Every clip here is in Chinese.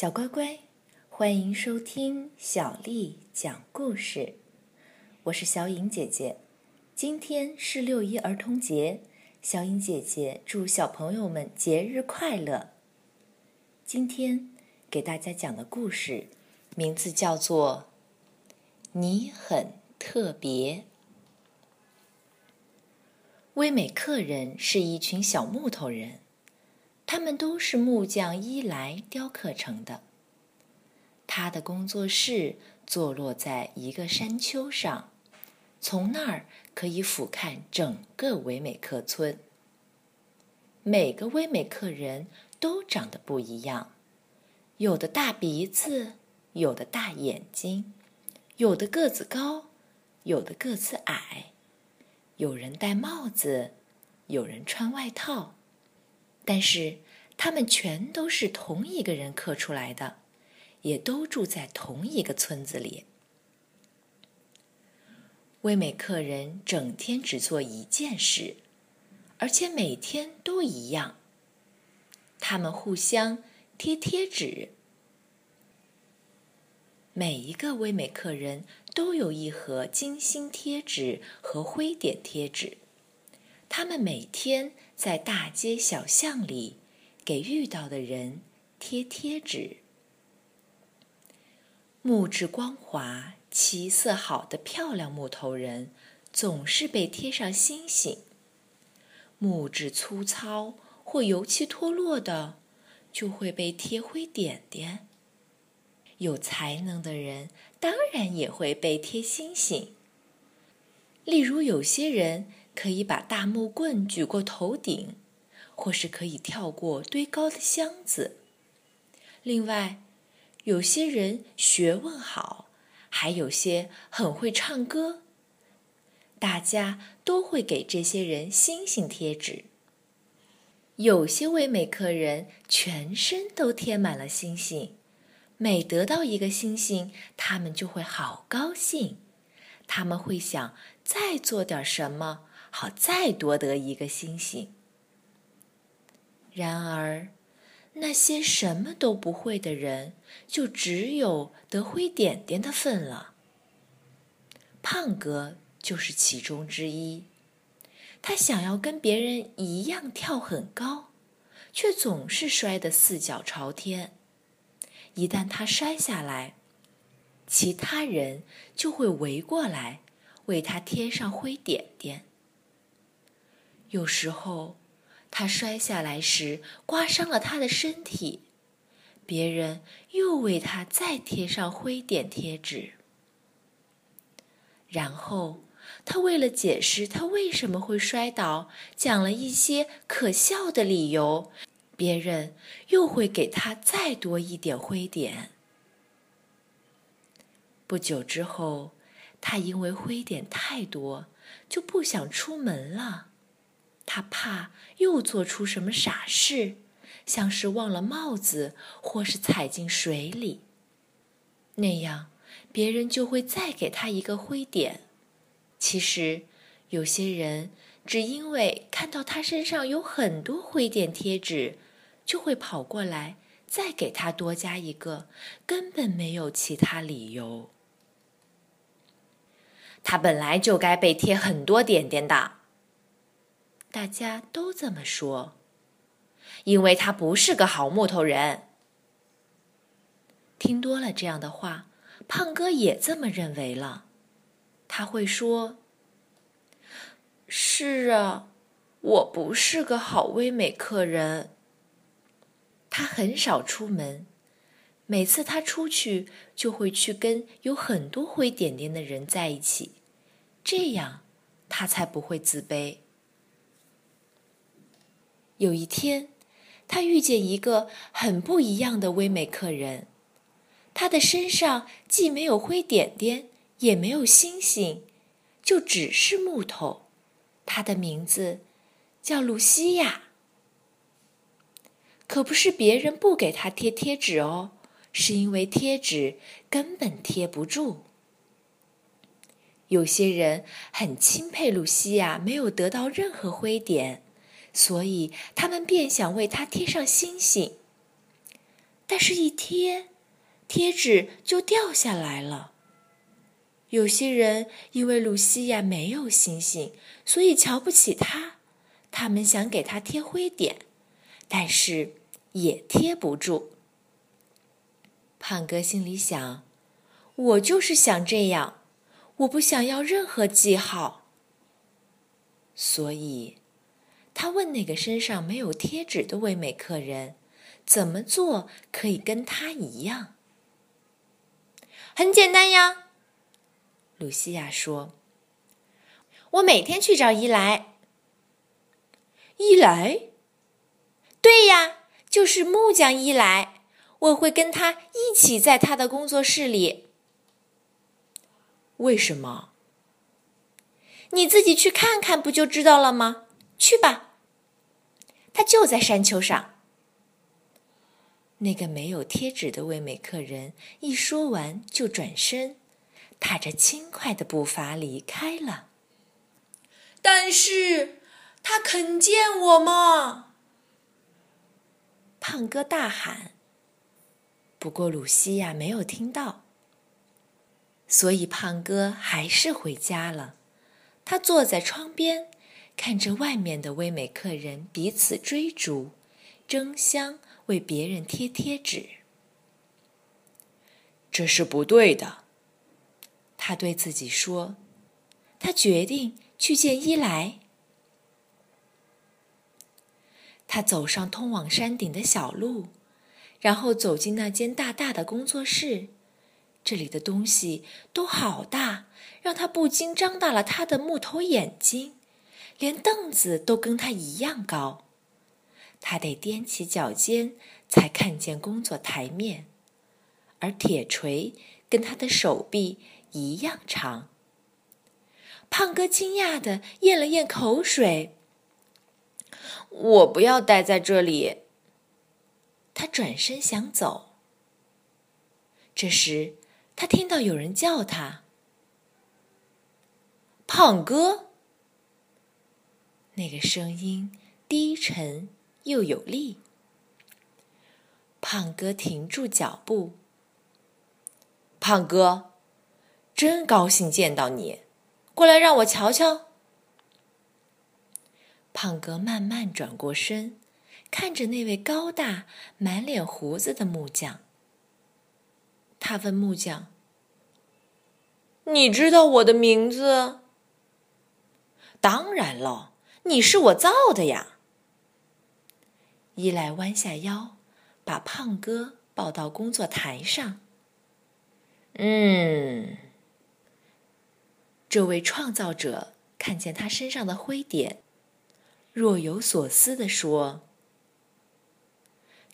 小乖乖，欢迎收听小丽讲故事。我是小颖姐姐。今天是六一儿童节，小颖姐姐祝小朋友们节日快乐。今天给大家讲的故事名字叫做《你很特别》。威美克人是一群小木头人。他们都是木匠伊莱雕刻成的。他的工作室坐落在一个山丘上，从那儿可以俯瞰整个维美克村。每个维美克人都长得不一样，有的大鼻子，有的大眼睛，有的个子高，有的个子矮，有人戴帽子，有人穿外套。但是，他们全都是同一个人刻出来的，也都住在同一个村子里。威美克人整天只做一件事，而且每天都一样。他们互相贴贴纸。每一个威美克人都有一盒精心贴纸和灰点贴纸。他们每天在大街小巷里给遇到的人贴贴纸。木质光滑、漆色好的漂亮木头人总是被贴上星星；木质粗糙或油漆脱落的，就会被贴灰点点。有才能的人当然也会被贴星星。例如，有些人。可以把大木棍举过头顶，或是可以跳过堆高的箱子。另外，有些人学问好，还有些很会唱歌。大家都会给这些人星星贴纸。有些唯美客人全身都贴满了星星，每得到一个星星，他们就会好高兴。他们会想再做点什么。好，再多得一个星星。然而，那些什么都不会的人，就只有得灰点点的份了。胖哥就是其中之一。他想要跟别人一样跳很高，却总是摔得四脚朝天。一旦他摔下来，其他人就会围过来为他贴上灰点点。有时候，他摔下来时刮伤了他的身体，别人又为他再贴上灰点贴纸。然后，他为了解释他为什么会摔倒，讲了一些可笑的理由，别人又会给他再多一点灰点。不久之后，他因为灰点太多，就不想出门了。他怕又做出什么傻事，像是忘了帽子，或是踩进水里。那样，别人就会再给他一个灰点。其实，有些人只因为看到他身上有很多灰点贴纸，就会跑过来再给他多加一个，根本没有其他理由。他本来就该被贴很多点点的。大家都这么说，因为他不是个好木头人。听多了这样的话，胖哥也这么认为了。他会说：“是啊，我不是个好威美客人。”他很少出门，每次他出去就会去跟有很多灰点点的人在一起，这样他才不会自卑。有一天，他遇见一个很不一样的威美克人。他的身上既没有灰点点，也没有星星，就只是木头。他的名字叫露西亚。可不是别人不给他贴贴纸哦，是因为贴纸根本贴不住。有些人很钦佩露西亚，没有得到任何灰点。所以，他们便想为他贴上星星。但是，一贴，贴纸就掉下来了。有些人因为露西亚没有星星，所以瞧不起她。他们想给她贴灰点，但是也贴不住。胖哥心里想：“我就是想这样，我不想要任何记号。”所以，他问那个身上没有贴纸的唯美客人。怎么做可以跟他一样？很简单呀，露西亚说：“我每天去找伊莱。”伊莱？对呀，就是木匠伊莱。我会跟他一起在他的工作室里。为什么？你自己去看看不就知道了吗？去吧，他就在山丘上。那个没有贴纸的味美客人一说完就转身，踏着轻快的步伐离开了。但是，他肯见我吗？胖哥大喊。不过，鲁西亚没有听到，所以胖哥还是回家了。他坐在窗边，看着外面的唯美客人彼此追逐，争相。为别人贴贴纸，这是不对的。他对自己说：“他决定去见伊莱。”他走上通往山顶的小路，然后走进那间大大的工作室。这里的东西都好大，让他不禁张大了他的木头眼睛。连凳子都跟他一样高。他得踮起脚尖才看见工作台面，而铁锤跟他的手臂一样长。胖哥惊讶的咽了咽口水：“我不要待在这里。”他转身想走。这时，他听到有人叫他：“胖哥。”那个声音低沉。又有力。胖哥停住脚步。胖哥，真高兴见到你，过来让我瞧瞧。胖哥慢慢转过身，看着那位高大、满脸胡子的木匠。他问木匠：“你知道我的名字？”“当然了，你是我造的呀。”伊莱弯下腰，把胖哥抱到工作台上。嗯，这位创造者看见他身上的灰点，若有所思地说：“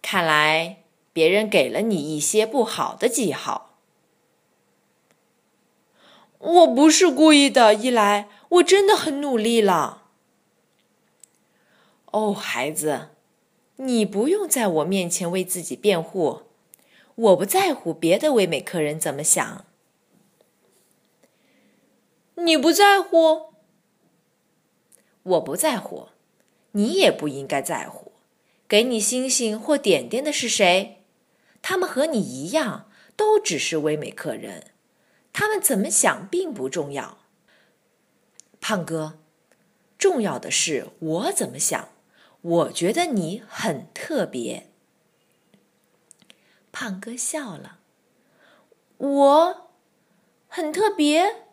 看来别人给了你一些不好的记号。”我不是故意的，伊莱，我真的很努力了。哦，孩子。你不用在我面前为自己辩护，我不在乎别的唯美客人怎么想。你不在乎，我不在乎，你也不应该在乎。给你星星或点点的是谁？他们和你一样，都只是唯美客人，他们怎么想并不重要。胖哥，重要的是我怎么想。我觉得你很特别。胖哥笑了。我很特别？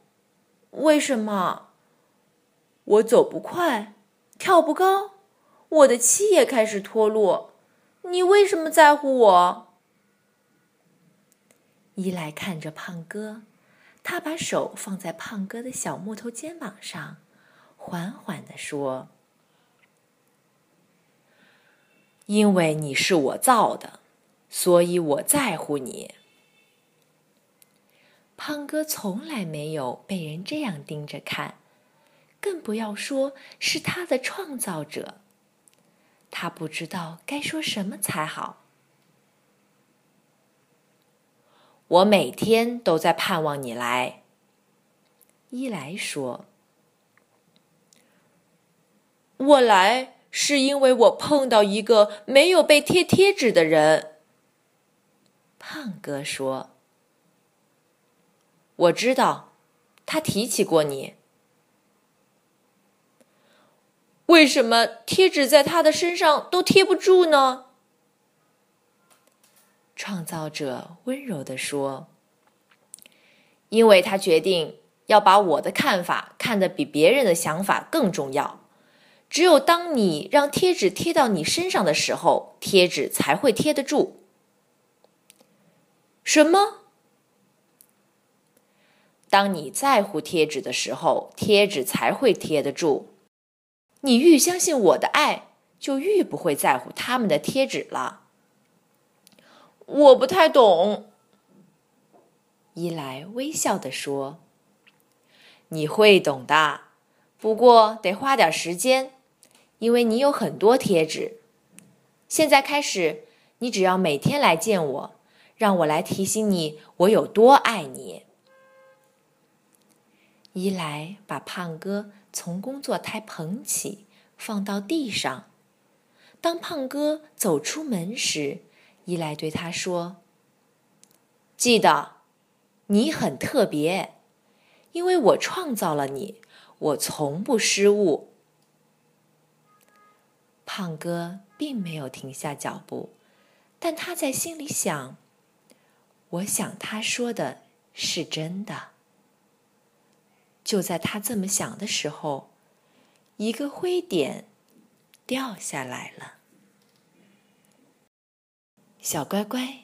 为什么？我走不快，跳不高，我的漆也开始脱落。你为什么在乎我？伊莱看着胖哥，他把手放在胖哥的小木头肩膀上，缓缓地说。因为你是我造的，所以我在乎你。胖哥从来没有被人这样盯着看，更不要说是他的创造者。他不知道该说什么才好。我每天都在盼望你来。伊莱说：“我来。”是因为我碰到一个没有被贴贴纸的人。胖哥说：“我知道，他提起过你。为什么贴纸在他的身上都贴不住呢？”创造者温柔地说：“因为他决定要把我的看法看得比别人的想法更重要。只有当你让贴纸贴到你身上的时候，贴纸才会贴得住。”什么？当你在乎贴纸的时候，贴纸才会贴得住。你愈相信我的爱，就愈不会在乎他们的贴纸了。我不太懂。伊莱微笑地说：“你会懂的，不过得花点时间，因为你有很多贴纸。现在开始，你只要每天来见我。”让我来提醒你，我有多爱你。伊莱把胖哥从工作台捧起，放到地上。当胖哥走出门时，伊莱对他说：“记得，你很特别，因为我创造了你，我从不失误。”胖哥并没有停下脚步，但他在心里想。我想他说的是真的。就在他这么想的时候，一个灰点掉下来了。小乖乖，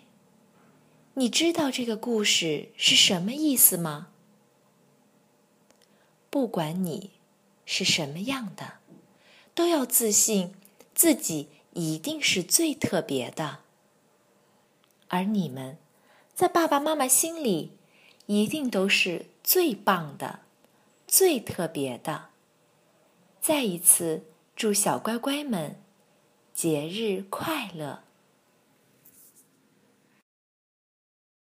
你知道这个故事是什么意思吗？不管你是什么样的，都要自信自己一定是最特别的，而你们。在爸爸妈妈心里，一定都是最棒的、最特别的。再一次祝小乖乖们节日快乐！